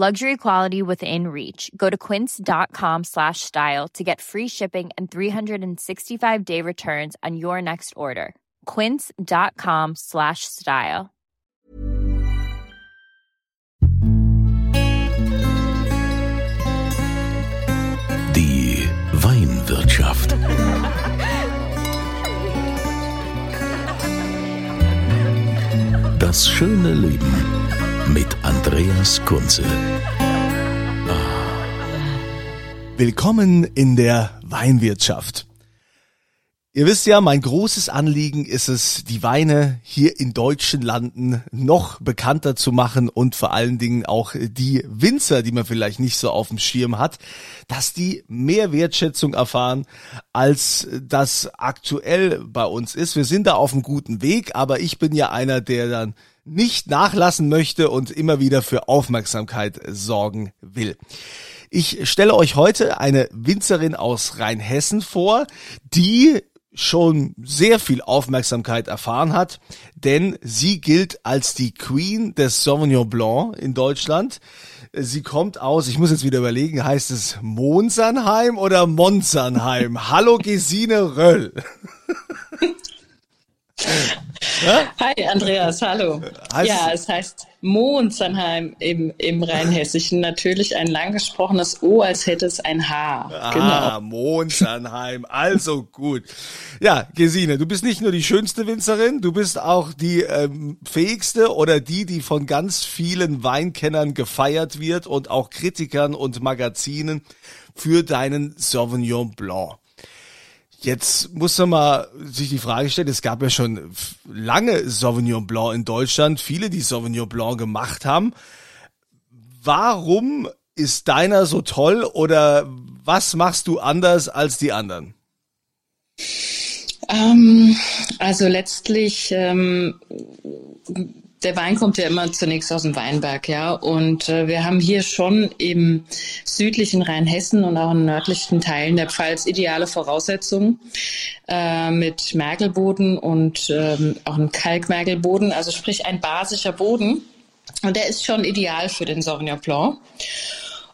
Luxury quality within reach. Go to quince.com slash style to get free shipping and 365-day returns on your next order. quince.com slash style. Die Weinwirtschaft. Das schöne Leben mit Andreas Kunze. Willkommen in der Weinwirtschaft. Ihr wisst ja, mein großes Anliegen ist es, die Weine hier in deutschen Landen noch bekannter zu machen und vor allen Dingen auch die Winzer, die man vielleicht nicht so auf dem Schirm hat, dass die mehr Wertschätzung erfahren, als das aktuell bei uns ist. Wir sind da auf einem guten Weg, aber ich bin ja einer, der dann nicht nachlassen möchte und immer wieder für Aufmerksamkeit sorgen will. Ich stelle euch heute eine Winzerin aus Rheinhessen vor, die schon sehr viel Aufmerksamkeit erfahren hat, denn sie gilt als die Queen des Sauvignon Blanc in Deutschland. Sie kommt aus, ich muss jetzt wieder überlegen, heißt es Monsernheim oder Monsernheim? Hallo Gesine Röll. Hi Andreas, hallo. Heißt ja, es heißt Mohnsannheim im, im Rheinhessischen. Natürlich ein lang gesprochenes O, als hätte es ein H. Ah, genau. Mohnsannheim, also gut. Ja, Gesine, du bist nicht nur die schönste Winzerin, du bist auch die ähm, fähigste oder die, die von ganz vielen Weinkennern gefeiert wird und auch Kritikern und Magazinen für deinen Sauvignon Blanc. Jetzt muss man mal sich die Frage stellen, es gab ja schon lange Sauvignon Blanc in Deutschland, viele, die Sauvignon Blanc gemacht haben. Warum ist deiner so toll oder was machst du anders als die anderen? Ähm, also letztlich ähm, der Wein kommt ja immer zunächst aus dem Weinberg, ja. Und äh, wir haben hier schon im südlichen Rheinhessen und auch in nördlichen Teilen der Pfalz ideale Voraussetzungen äh, mit Mergelboden und ähm, auch einem Kalkmergelboden, also sprich ein basischer Boden. Und der ist schon ideal für den Sauvignon Blanc.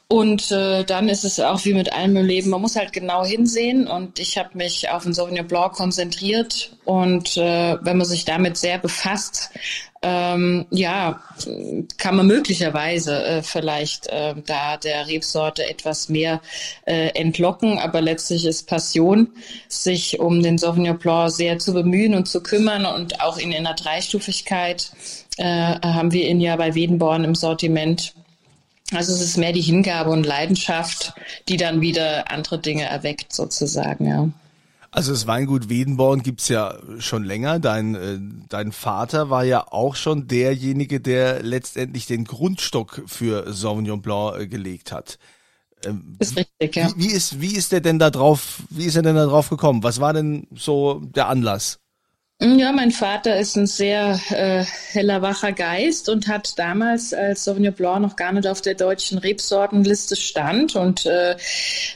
Und äh, dann ist es auch wie mit allem im Leben, man muss halt genau hinsehen. Und ich habe mich auf den Sauvignon Blanc konzentriert. Und äh, wenn man sich damit sehr befasst, ähm, ja, kann man möglicherweise äh, vielleicht äh, da der Rebsorte etwas mehr äh, entlocken, aber letztlich ist Passion, sich um den Sauvignon Blanc sehr zu bemühen und zu kümmern. Und auch in einer Dreistufigkeit äh, haben wir ihn ja bei Wedenborn im Sortiment. Also es ist mehr die Hingabe und Leidenschaft, die dann wieder andere Dinge erweckt sozusagen, ja. Also das Weingut Wedenborn gibt's ja schon länger. Dein, äh, dein Vater war ja auch schon derjenige, der letztendlich den Grundstock für Sauvignon Blanc äh, gelegt hat. Ähm, ist richtig, ja. Wie, wie, ist, wie ist der denn da drauf, wie ist er denn da drauf gekommen? Was war denn so der Anlass? Ja, mein Vater ist ein sehr äh, heller, wacher Geist und hat damals, als Sauvignon Blanc noch gar nicht auf der deutschen Rebsortenliste stand, und äh,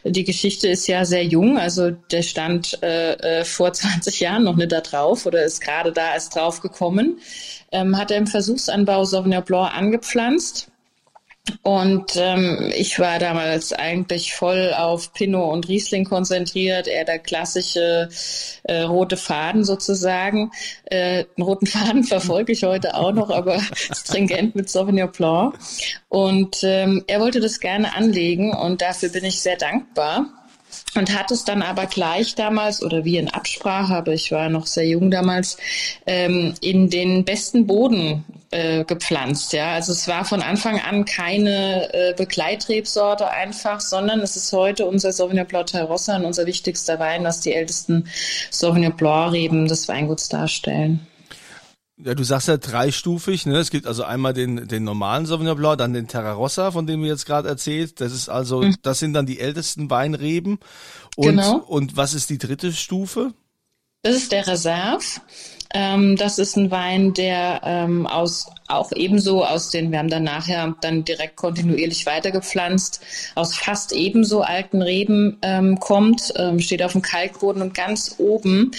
die Geschichte ist ja sehr jung, also der stand äh, äh, vor 20 Jahren noch nicht da drauf oder ist gerade da erst drauf gekommen, ähm, hat er im Versuchsanbau Sauvignon Blanc angepflanzt und ähm, ich war damals eigentlich voll auf Pinot und Riesling konzentriert, eher der klassische äh, rote Faden sozusagen. Äh, einen roten Faden verfolge ich heute auch noch, aber stringent mit Sauvignon Blanc. Und ähm, er wollte das gerne anlegen und dafür bin ich sehr dankbar und hat es dann aber gleich damals oder wie in Absprache, aber ich war noch sehr jung damals, ähm, in den besten Boden äh, gepflanzt. Ja, also es war von Anfang an keine äh, Begleitrebsorte einfach, sondern es ist heute unser Sauvignon Blanc Terrossa und unser wichtigster Wein, das die ältesten Sauvignon Blanc Reben des Weinguts darstellen. Ja, du sagst ja dreistufig, ne? Es gibt also einmal den, den normalen Sauvignon Blanc, dann den Terrarossa, von dem du jetzt gerade erzählt. Das ist also, mhm. das sind dann die ältesten Weinreben. Und, genau. und was ist die dritte Stufe? Das ist der Reserve. Ähm, das ist ein Wein, der ähm, aus auch ebenso aus den, wir haben dann nachher dann direkt kontinuierlich weitergepflanzt, aus fast ebenso alten Reben ähm, kommt, ähm, steht auf dem Kalkboden und ganz oben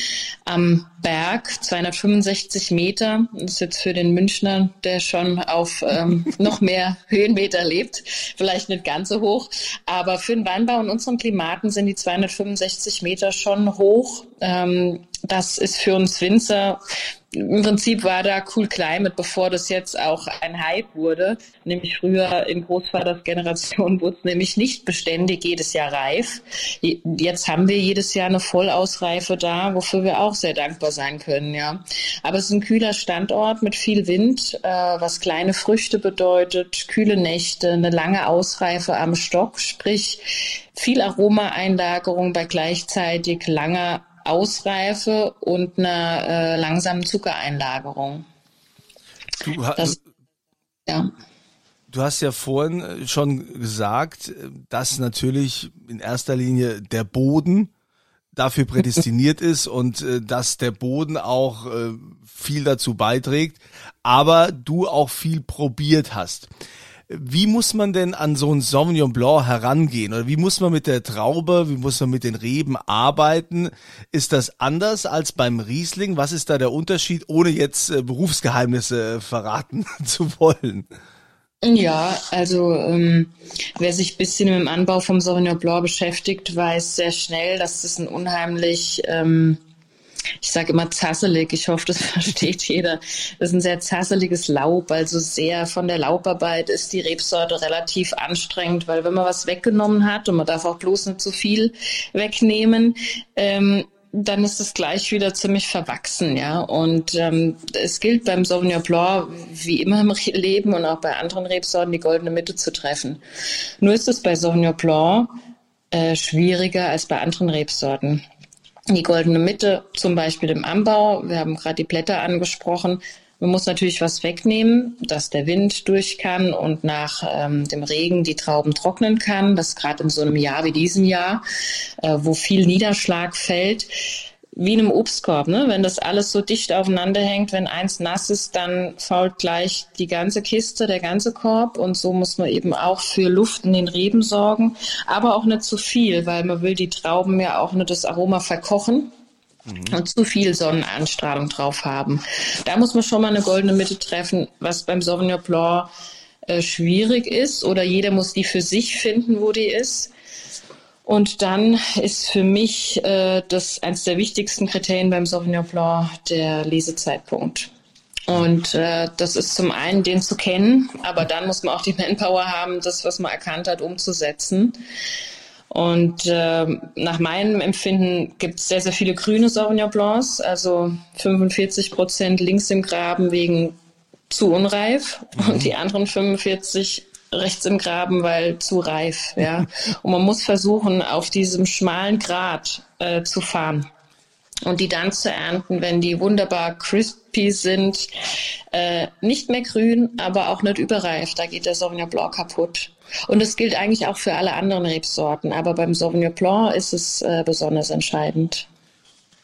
am Berg, 265 Meter, das ist jetzt für den Münchner, der schon auf ähm, noch mehr Höhenmeter lebt, vielleicht nicht ganz so hoch, aber für den Weinbau in unseren Klimaten sind die 265 Meter schon hoch. Ähm, das ist für uns Winzer im Prinzip war da Cool Climate, bevor das jetzt auch ein Hype wurde. Nämlich früher in Großvaters Generation wurde es nämlich nicht beständig jedes Jahr reif. Jetzt haben wir jedes Jahr eine Vollausreife da, wofür wir auch sehr dankbar sein können, ja. Aber es ist ein kühler Standort mit viel Wind, äh, was kleine Früchte bedeutet, kühle Nächte, eine lange Ausreife am Stock, sprich viel Aromaeinlagerung bei gleichzeitig langer Ausreife und einer äh, langsamen Zuckereinlagerung. Du, das, ja. du hast ja vorhin äh, schon gesagt, dass natürlich in erster Linie der Boden dafür prädestiniert ist und äh, dass der Boden auch äh, viel dazu beiträgt, aber du auch viel probiert hast. Wie muss man denn an so ein Sauvignon Blanc herangehen? Oder wie muss man mit der Traube, wie muss man mit den Reben arbeiten? Ist das anders als beim Riesling? Was ist da der Unterschied, ohne jetzt äh, Berufsgeheimnisse äh, verraten zu wollen? Ja, also ähm, wer sich bisschen mit dem Anbau vom Sauvignon Blanc beschäftigt, weiß sehr schnell, dass das ein unheimlich ähm, ich sage immer zasselig, ich hoffe, das versteht jeder. Das ist ein sehr zasseliges Laub, also sehr von der Laubarbeit ist die Rebsorte relativ anstrengend, weil wenn man was weggenommen hat und man darf auch bloß nicht zu viel wegnehmen, ähm, dann ist es gleich wieder ziemlich verwachsen, ja. Und ähm, es gilt beim Sauvignon Blanc wie immer im Leben und auch bei anderen Rebsorten die goldene Mitte zu treffen. Nur ist es bei Sauvignon Blanc äh, schwieriger als bei anderen Rebsorten die goldene Mitte, zum Beispiel im Anbau. Wir haben gerade die Blätter angesprochen. Man muss natürlich was wegnehmen, dass der Wind durch kann und nach ähm, dem Regen die Trauben trocknen kann. Das gerade in so einem Jahr wie diesem Jahr, äh, wo viel Niederschlag fällt wie in einem Obstkorb, ne? Wenn das alles so dicht aufeinander hängt, wenn eins nass ist, dann fault gleich die ganze Kiste, der ganze Korb. Und so muss man eben auch für Luft in den Reben sorgen, aber auch nicht zu viel, weil man will die Trauben ja auch nicht das Aroma verkochen mhm. und zu viel Sonnenanstrahlung drauf haben. Da muss man schon mal eine goldene Mitte treffen, was beim Sauvignon Blanc äh, schwierig ist oder jeder muss die für sich finden, wo die ist. Und dann ist für mich äh, das eines der wichtigsten Kriterien beim Sauvignon Blanc der Lesezeitpunkt. Und äh, das ist zum einen, den zu kennen, aber dann muss man auch die Manpower haben, das, was man erkannt hat, umzusetzen. Und äh, nach meinem Empfinden gibt es sehr, sehr viele grüne Sauvignon Blancs, also 45 Prozent links im Graben wegen zu unreif mhm. und die anderen 45 rechts im Graben, weil zu reif, ja. Und man muss versuchen, auf diesem schmalen Grat äh, zu fahren und die dann zu ernten, wenn die wunderbar crispy sind, äh, nicht mehr grün, aber auch nicht überreif. Da geht der Sauvignon Blanc kaputt. Und das gilt eigentlich auch für alle anderen Rebsorten, aber beim Sauvignon Blanc ist es äh, besonders entscheidend.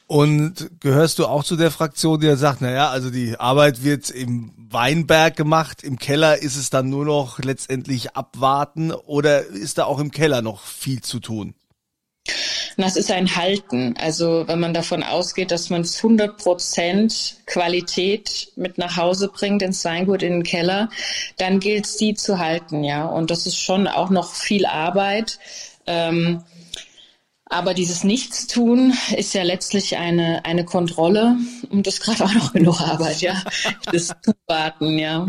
Und gehörst du auch zu der Fraktion, die sagt, naja, also die Arbeit wird im Weinberg gemacht, im Keller ist es dann nur noch letztendlich abwarten oder ist da auch im Keller noch viel zu tun? Das ist ein Halten. Also wenn man davon ausgeht, dass man 100 Prozent Qualität mit nach Hause bringt ins Weingut in den Keller, dann gilt es, die zu halten, ja. Und das ist schon auch noch viel Arbeit. Ähm, aber dieses Nichtstun ist ja letztlich eine, eine Kontrolle und das ist gerade auch noch genug Arbeit, ja. Das Zuwarten, ja.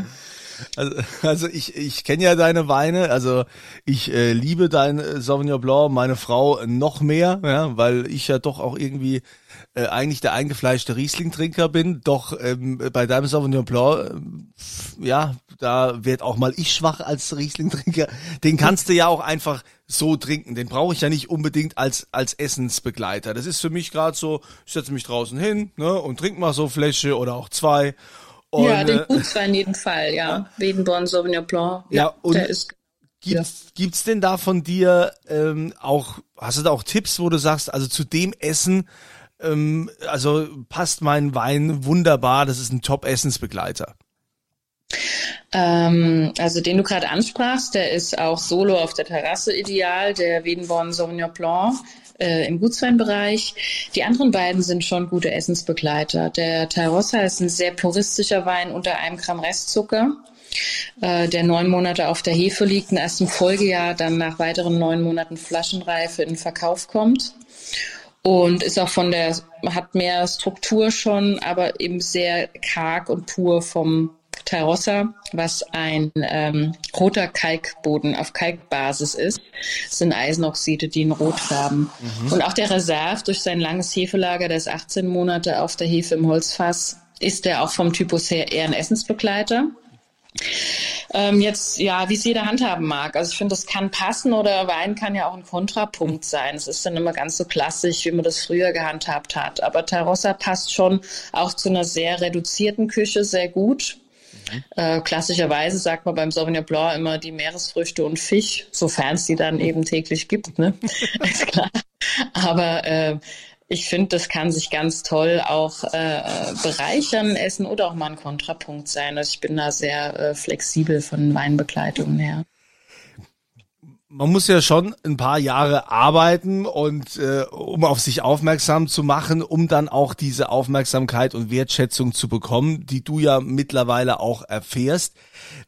Also, also ich, ich kenne ja deine Weine, also ich äh, liebe dein Sauvignon Blanc, meine Frau noch mehr, ja, weil ich ja doch auch irgendwie äh, eigentlich der eingefleischte Riesling-Trinker bin, doch ähm, bei deinem Sauvignon Blanc, äh, ja, da wird auch mal ich schwach als Riesling-Trinker. Den kannst du ja auch einfach so trinken. Den brauche ich ja nicht unbedingt als als Essensbegleiter. Das ist für mich gerade so, ich setze mich draußen hin ne, und trink mal so Fläche oder auch zwei Und, ja, den Gutswein in jedem Fall, ja. Wedenborn, Sauvignon Blanc. Ja, ja und der ist Gibt's, ja. gibt's denn da von dir ähm, auch, hast du da auch Tipps, wo du sagst, also zu dem Essen, ähm, also passt mein Wein wunderbar, das ist ein Top-Essensbegleiter? Ähm, also den du gerade ansprachst, der ist auch solo auf der Terrasse ideal, der Wiedenborn Sauvignon Blanc äh, im Gutsweinbereich. Die anderen beiden sind schon gute Essensbegleiter. Der Tarossa ist ein sehr puristischer Wein unter einem Gramm Restzucker äh, der neun Monate auf der Hefe liegt und erst im Folgejahr dann nach weiteren neun Monaten Flaschenreife in Verkauf kommt und ist auch von der, hat mehr Struktur schon, aber eben sehr karg und pur vom Tarossa, was ein ähm, roter Kalkboden auf Kalkbasis ist. Das sind Eisenoxide, die in Rot färben. Mhm. Und auch der Reserve durch sein langes Hefelager, der ist 18 Monate auf der Hefe im Holzfass, ist der auch vom Typus her eher ein Essensbegleiter. Ähm, jetzt, ja, wie es jeder handhaben mag. Also ich finde, das kann passen oder Wein kann ja auch ein Kontrapunkt sein. Es ist dann immer ganz so klassisch, wie man das früher gehandhabt hat. Aber Tarossa passt schon auch zu einer sehr reduzierten Küche sehr gut. Äh, klassischerweise sagt man beim Sauvignon Blanc immer die Meeresfrüchte und Fisch, sofern es die dann eben täglich gibt, ne? ist klar. Aber äh, ich finde, das kann sich ganz toll auch äh, bereichern, essen oder auch mal ein Kontrapunkt sein. Also ich bin da sehr äh, flexibel von Weinbegleitungen her. Man muss ja schon ein paar Jahre arbeiten und äh, um auf sich aufmerksam zu machen, um dann auch diese Aufmerksamkeit und Wertschätzung zu bekommen, die du ja mittlerweile auch erfährst.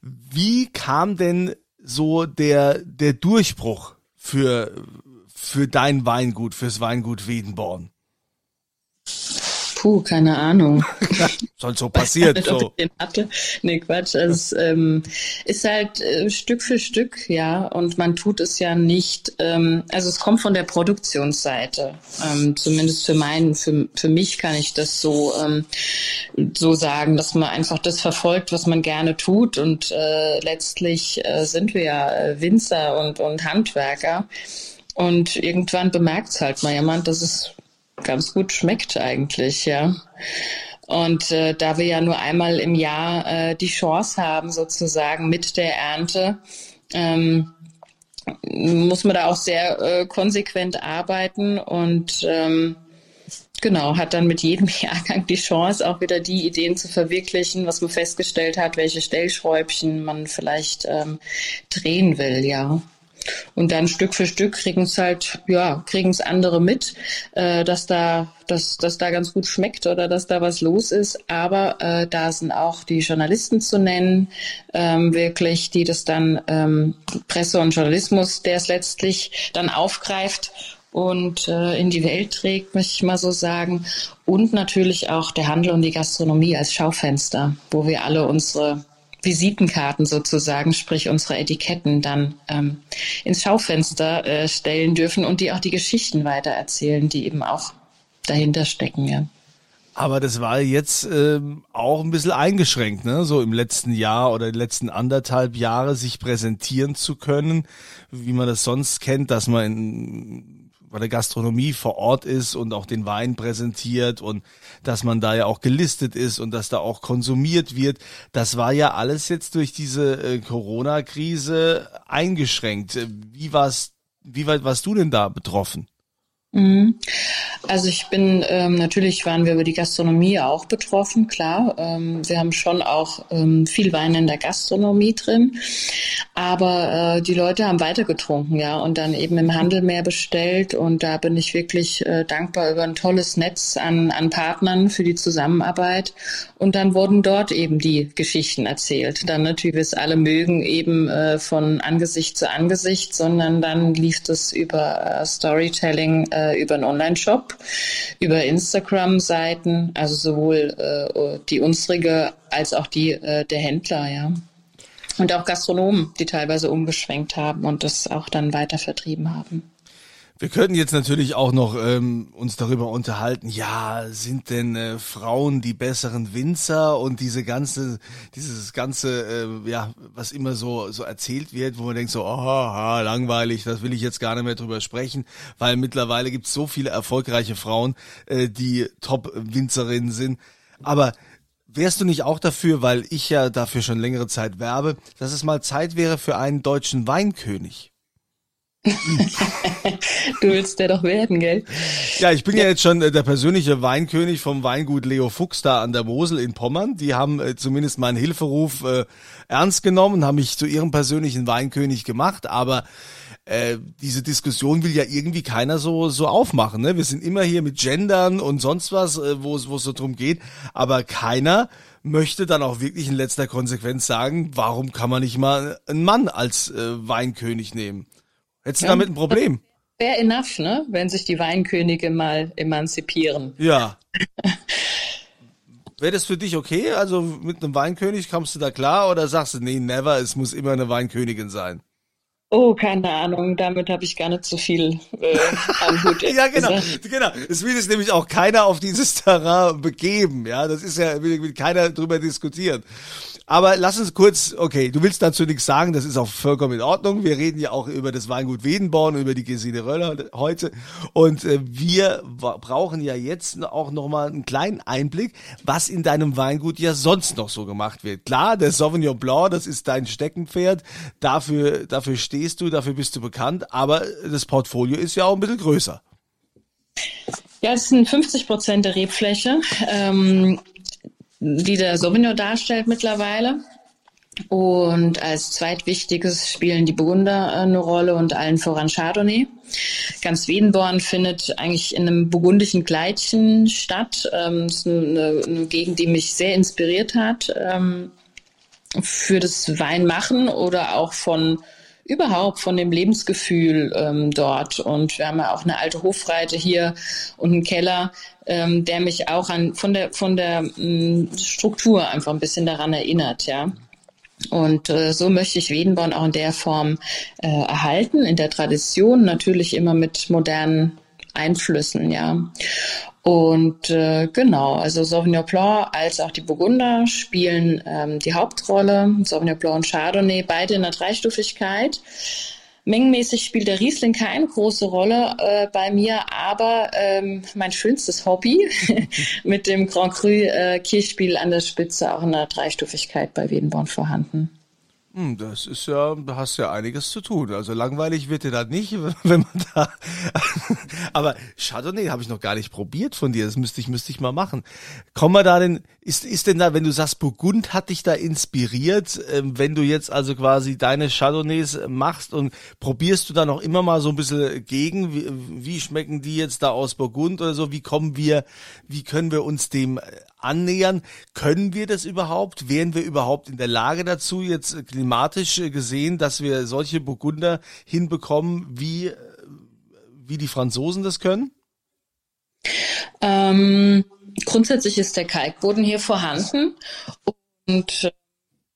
Wie kam denn so der der Durchbruch für für dein Weingut, fürs Weingut Wiedenborn? Puh, keine Ahnung. Soll so passiert. so. Nee, Quatsch. Es ähm, ist halt äh, Stück für Stück, ja. Und man tut es ja nicht, ähm, also es kommt von der Produktionsseite. Ähm, zumindest für meinen, für, für mich kann ich das so, ähm, so sagen, dass man einfach das verfolgt, was man gerne tut. Und äh, letztlich äh, sind wir ja äh, Winzer und, und Handwerker. Und irgendwann bemerkt es halt mal jemand, dass es ganz gut schmeckt eigentlich, ja. Und äh, da wir ja nur einmal im Jahr äh, die Chance haben, sozusagen mit der Ernte, ähm, muss man da auch sehr äh, konsequent arbeiten und ähm, genau, hat dann mit jedem Jahrgang die Chance, auch wieder die Ideen zu verwirklichen, was man festgestellt hat, welche Stellschräubchen man vielleicht ähm, drehen will, ja. Und dann Stück für Stück kriegen es halt, ja, kriegen es andere mit, äh, dass da, dass, dass da ganz gut schmeckt oder dass da was los ist. Aber äh, da sind auch die Journalisten zu nennen, ähm, wirklich, die das dann ähm, Presse und Journalismus, der es letztlich dann aufgreift und äh, in die Welt trägt, möchte ich mal so sagen. Und natürlich auch der Handel und die Gastronomie als Schaufenster, wo wir alle unsere Visitenkarten sozusagen, sprich unsere Etiketten dann ähm, ins Schaufenster äh, stellen dürfen und die auch die Geschichten weitererzählen, die eben auch dahinter stecken, ja. Aber das war jetzt ähm, auch ein bisschen eingeschränkt, ne? So im letzten Jahr oder letzten anderthalb Jahre sich präsentieren zu können, wie man das sonst kennt, dass man in bei der Gastronomie vor Ort ist und auch den Wein präsentiert und dass man da ja auch gelistet ist und dass da auch konsumiert wird. Das war ja alles jetzt durch diese äh, Corona-Krise eingeschränkt. Wie war's, wie weit warst du denn da betroffen? Mhm. Also ich bin ähm, natürlich waren wir über die Gastronomie auch betroffen, klar. Ähm, wir haben schon auch ähm, viel Wein in der Gastronomie drin, aber äh, die Leute haben weiter getrunken, ja, und dann eben im Handel mehr bestellt und da bin ich wirklich äh, dankbar über ein tolles Netz an, an Partnern für die Zusammenarbeit und dann wurden dort eben die Geschichten erzählt. Dann natürlich, wie es alle mögen, eben äh, von Angesicht zu Angesicht, sondern dann lief das über äh, Storytelling äh, über einen Online-Shop, über Instagram-Seiten, also sowohl äh, die unsrige als auch die äh, der Händler, ja. Und auch Gastronomen, die teilweise umgeschwenkt haben und das auch dann weiter vertrieben haben. Wir könnten jetzt natürlich auch noch ähm, uns darüber unterhalten, ja, sind denn äh, Frauen die besseren Winzer und diese ganze, dieses ganze, äh, ja, was immer so so erzählt wird, wo man denkt so, oh, langweilig, das will ich jetzt gar nicht mehr drüber sprechen, weil mittlerweile gibt es so viele erfolgreiche Frauen, äh, die Top-Winzerinnen sind. Aber Wärst du nicht auch dafür, weil ich ja dafür schon längere Zeit werbe, dass es mal Zeit wäre für einen deutschen Weinkönig? Du willst der doch werden, gell? Ja, ich bin ja. ja jetzt schon äh, der persönliche Weinkönig vom Weingut Leo Fuchs da an der Mosel in Pommern. Die haben äh, zumindest meinen Hilferuf äh, ernst genommen, haben mich zu ihrem persönlichen Weinkönig gemacht, aber äh, diese Diskussion will ja irgendwie keiner so so aufmachen. Ne? Wir sind immer hier mit Gendern und sonst was, äh, wo es wo es so drum geht, aber keiner möchte dann auch wirklich in letzter Konsequenz sagen, warum kann man nicht mal einen Mann als äh, Weinkönig nehmen? Hättest du ja, damit ein Problem? Fair enough, ne? Wenn sich die Weinkönige mal emanzipieren. Ja. Wäre das für dich okay? Also mit einem Weinkönig kommst du da klar oder sagst du, nee, never, es muss immer eine Weinkönigin sein? Oh, keine Ahnung, damit habe ich gar nicht so viel äh, am Hut. ja, genau, genau. Es will sich nämlich auch keiner auf dieses Terrain begeben, ja. Das ist ja, will keiner drüber diskutieren. Aber lass uns kurz, okay, du willst dazu nichts sagen, das ist auch vollkommen in Ordnung. Wir reden ja auch über das Weingut Wedenborn, über die Gesine Röller heute. Und äh, wir brauchen ja jetzt auch nochmal einen kleinen Einblick, was in deinem Weingut ja sonst noch so gemacht wird. Klar, der Sauvignon Blanc, das ist dein Steckenpferd. Dafür, dafür stehst du, dafür bist du bekannt. Aber das Portfolio ist ja auch ein bisschen größer. Ja, es sind 50 Prozent der Rebfläche. Ähm, die der Sauvignon darstellt mittlerweile. Und als zweitwichtiges spielen die Burgunder eine Rolle und allen voran Chardonnay. Ganz Wiedenborn findet eigentlich in einem burgundischen Kleidchen statt. Ähm, das ist eine, eine, Gegend, die mich sehr inspiriert hat ähm, für das Weinmachen oder auch von überhaupt von dem Lebensgefühl ähm, dort. Und wir haben ja auch eine alte Hofreite hier und einen Keller, ähm, der mich auch an von der von der mh, mm, Struktur einfach ein bisschen daran erinnert, ja. Und äh, so möchte ich Wiedenborn auch in der Form äh, erhalten, in der Tradition, natürlich immer mit modernen Einflüssen, ja. Und äh, genau, also Sauvignon Blanc als auch die Burgunder spielen ähm, die Hauptrolle. Sauvignon Blanc und Chardonnay, beide in der Dreistufigkeit. Mengenmäßig spielt der Riesling keine große Rolle äh, bei mir, aber ähm, mein schönstes Hobby mit dem Grand Cru äh, Kirchspiel an der Spitze auch in der Dreistufigkeit bei Wiedenborn vorhanden. Hm, das ist ja, da hast ja einiges zu tun. Also langweilig wird dir da nicht, wenn man da. Aber Chardonnay habe ich noch gar nicht probiert von dir. Das müsste ich, müsste ich mal machen. Komm mal da denn, ist, ist denn da, wenn du sagst, Burgund hat dich da inspiriert, ähm, wenn du jetzt also quasi deine Chardonnays machst und probierst du da noch immer mal so ein bisschen gegen, wie, wie schmecken die jetzt da aus Burgund oder so? Wie kommen wir, wie können wir uns dem annähern? Können wir das überhaupt? Wären wir überhaupt in der Lage dazu, jetzt klimatisch gesehen, dass wir solche Burgunder hinbekommen, wie, wie die Franzosen das können? Ähm, grundsätzlich ist der Kalkboden hier vorhanden und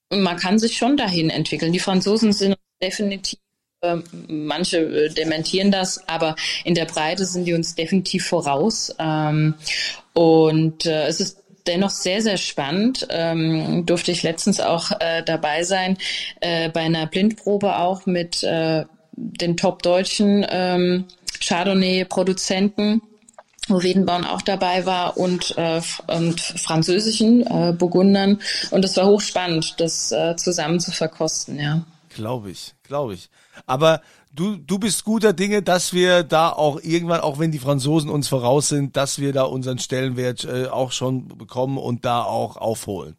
äh, man kann sich schon dahin entwickeln. Die Franzosen sind definitiv ähm, Manche äh, dementieren das, aber in der Breite sind die uns definitiv voraus. Ähm, und äh, es ist dennoch sehr, sehr spannend. Ähm, durfte ich letztens auch äh, dabei sein, äh, bei einer Blindprobe auch mit äh, den top-deutschen ähm, Chardonnay-Produzenten wo Wedenbaum auch dabei war und, äh, und französischen äh, Burgundern. Und es war hochspannend, das äh, zusammen zu verkosten, ja. Glaube ich, glaube ich. Aber du, du bist guter Dinge, dass wir da auch irgendwann, auch wenn die Franzosen uns voraus sind, dass wir da unseren Stellenwert äh, auch schon bekommen und da auch aufholen.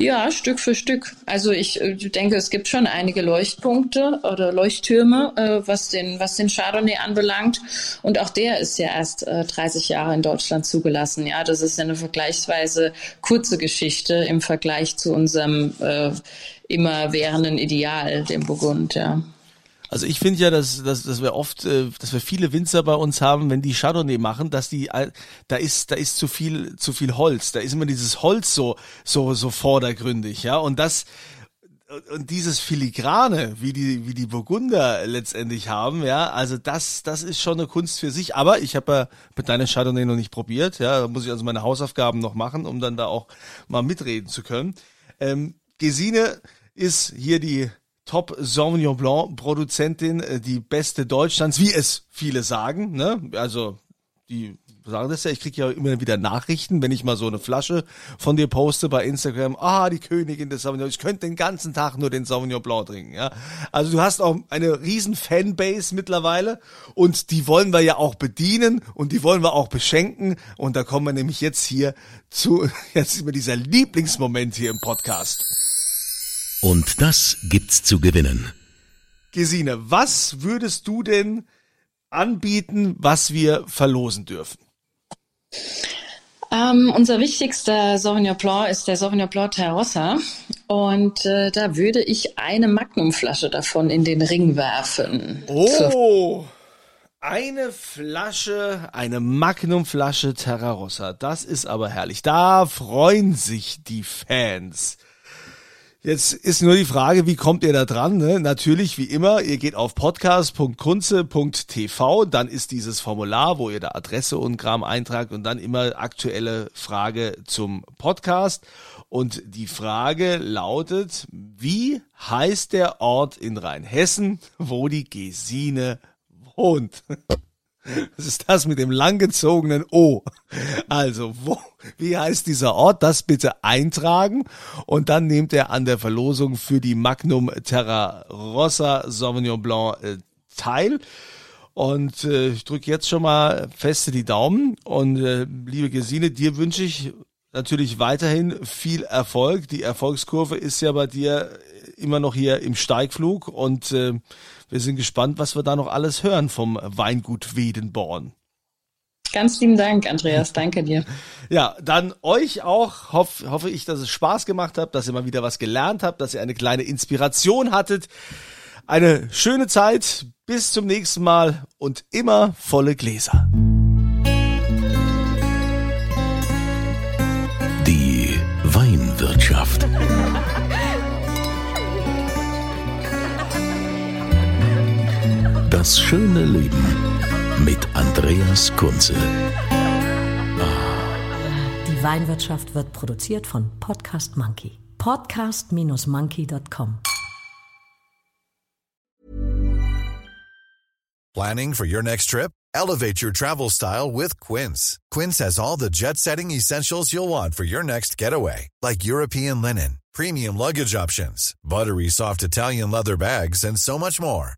Ja, Stück für Stück. Also ich äh, denke, es gibt schon einige Leuchtpunkte oder Leuchttürme, äh, was den was den Chardonnay anbelangt. Und auch der ist ja erst äh, 30 Jahre in Deutschland zugelassen. Ja, das ist ja eine vergleichsweise kurze Geschichte im Vergleich zu unserem äh, immerwährenden Ideal, dem Burgund. Ja. Also ich finde ja, dass, dass, dass wir oft, äh, dass wir viele Winzer bei uns haben, wenn die Chardonnay machen, dass die, da ist, da ist zu viel, zu viel Holz. Da ist immer dieses Holz so, so, so vordergründig, ja. Und das, und dieses Filigrane, wie die, wie die Burgunder letztendlich haben, ja, also das, das ist schon eine Kunst für sich. Aber ich habe ja mit deiner Chardonnay noch nicht probiert, ja, da muss ich also meine Hausaufgaben noch machen, um dann da auch mal mitreden zu können. Ähm, Gesine ist hier die Top Sauvignon Blanc Produzentin, äh, die beste Deutschlands, wie es viele sagen, ne? Also die sagen das ja, ich kriege ja immer wieder Nachrichten, wenn ich mal so eine Flasche von dir poste bei Instagram. Ah, die Königin des Sauvignon. Ich könnte den ganzen Tag nur den Sauvignon Blanc trinken. Ja, also du hast auch eine riesen Fanbase mittlerweile und die wollen wir ja auch bedienen und die wollen wir auch beschenken. Und da kommen wir nämlich jetzt hier zu jetzt immer dieser Lieblingsmoment hier im Podcast. Und das gibt's zu gewinnen. Gesine, was würdest du denn anbieten, was wir verlosen dürfen? Ähm, unser wichtigster Sauvignon Blanc ist der Sauvignon Blanc Terrossa. Und äh, da würde ich eine Magnumflasche davon in den Ring werfen. Oh! Eine Flasche, eine Magnumflasche Terrarossa. Das ist aber herrlich. Da freuen sich die Fans. Jetzt ist nur die Frage, wie kommt ihr da dran? Ne? Natürlich, wie immer, ihr geht auf podcast.kunze.tv, dann ist dieses Formular, wo ihr da Adresse und Kram eintragt und dann immer aktuelle Frage zum Podcast. Und die Frage lautet, wie heißt der Ort in Rheinhessen, wo die Gesine wohnt? Was ist das mit dem langgezogenen O? Also, wo, wie heißt dieser Ort? Das bitte eintragen und dann nehmt er an der Verlosung für die Magnum Terra Rossa Sauvignon Blanc äh, teil. Und äh, ich drücke jetzt schon mal feste die Daumen. Und äh, liebe Gesine, dir wünsche ich natürlich weiterhin viel Erfolg. Die Erfolgskurve ist ja bei dir immer noch hier im Steigflug und äh, wir sind gespannt, was wir da noch alles hören vom Weingut Wedenborn. Ganz lieben Dank, Andreas. Danke dir. Ja, dann euch auch. Hoff, hoffe ich, dass es Spaß gemacht hat, dass ihr mal wieder was gelernt habt, dass ihr eine kleine Inspiration hattet. Eine schöne Zeit. Bis zum nächsten Mal und immer volle Gläser. Das schöne Leben mit Andreas Kunze. Die Weinwirtschaft wird produziert von Podcast Monkey. Podcast-monkey.com. Planning for your next trip? Elevate your travel style with Quince. Quince has all the jet setting essentials you'll want for your next getaway, like European linen, premium luggage options, buttery soft Italian leather bags, and so much more.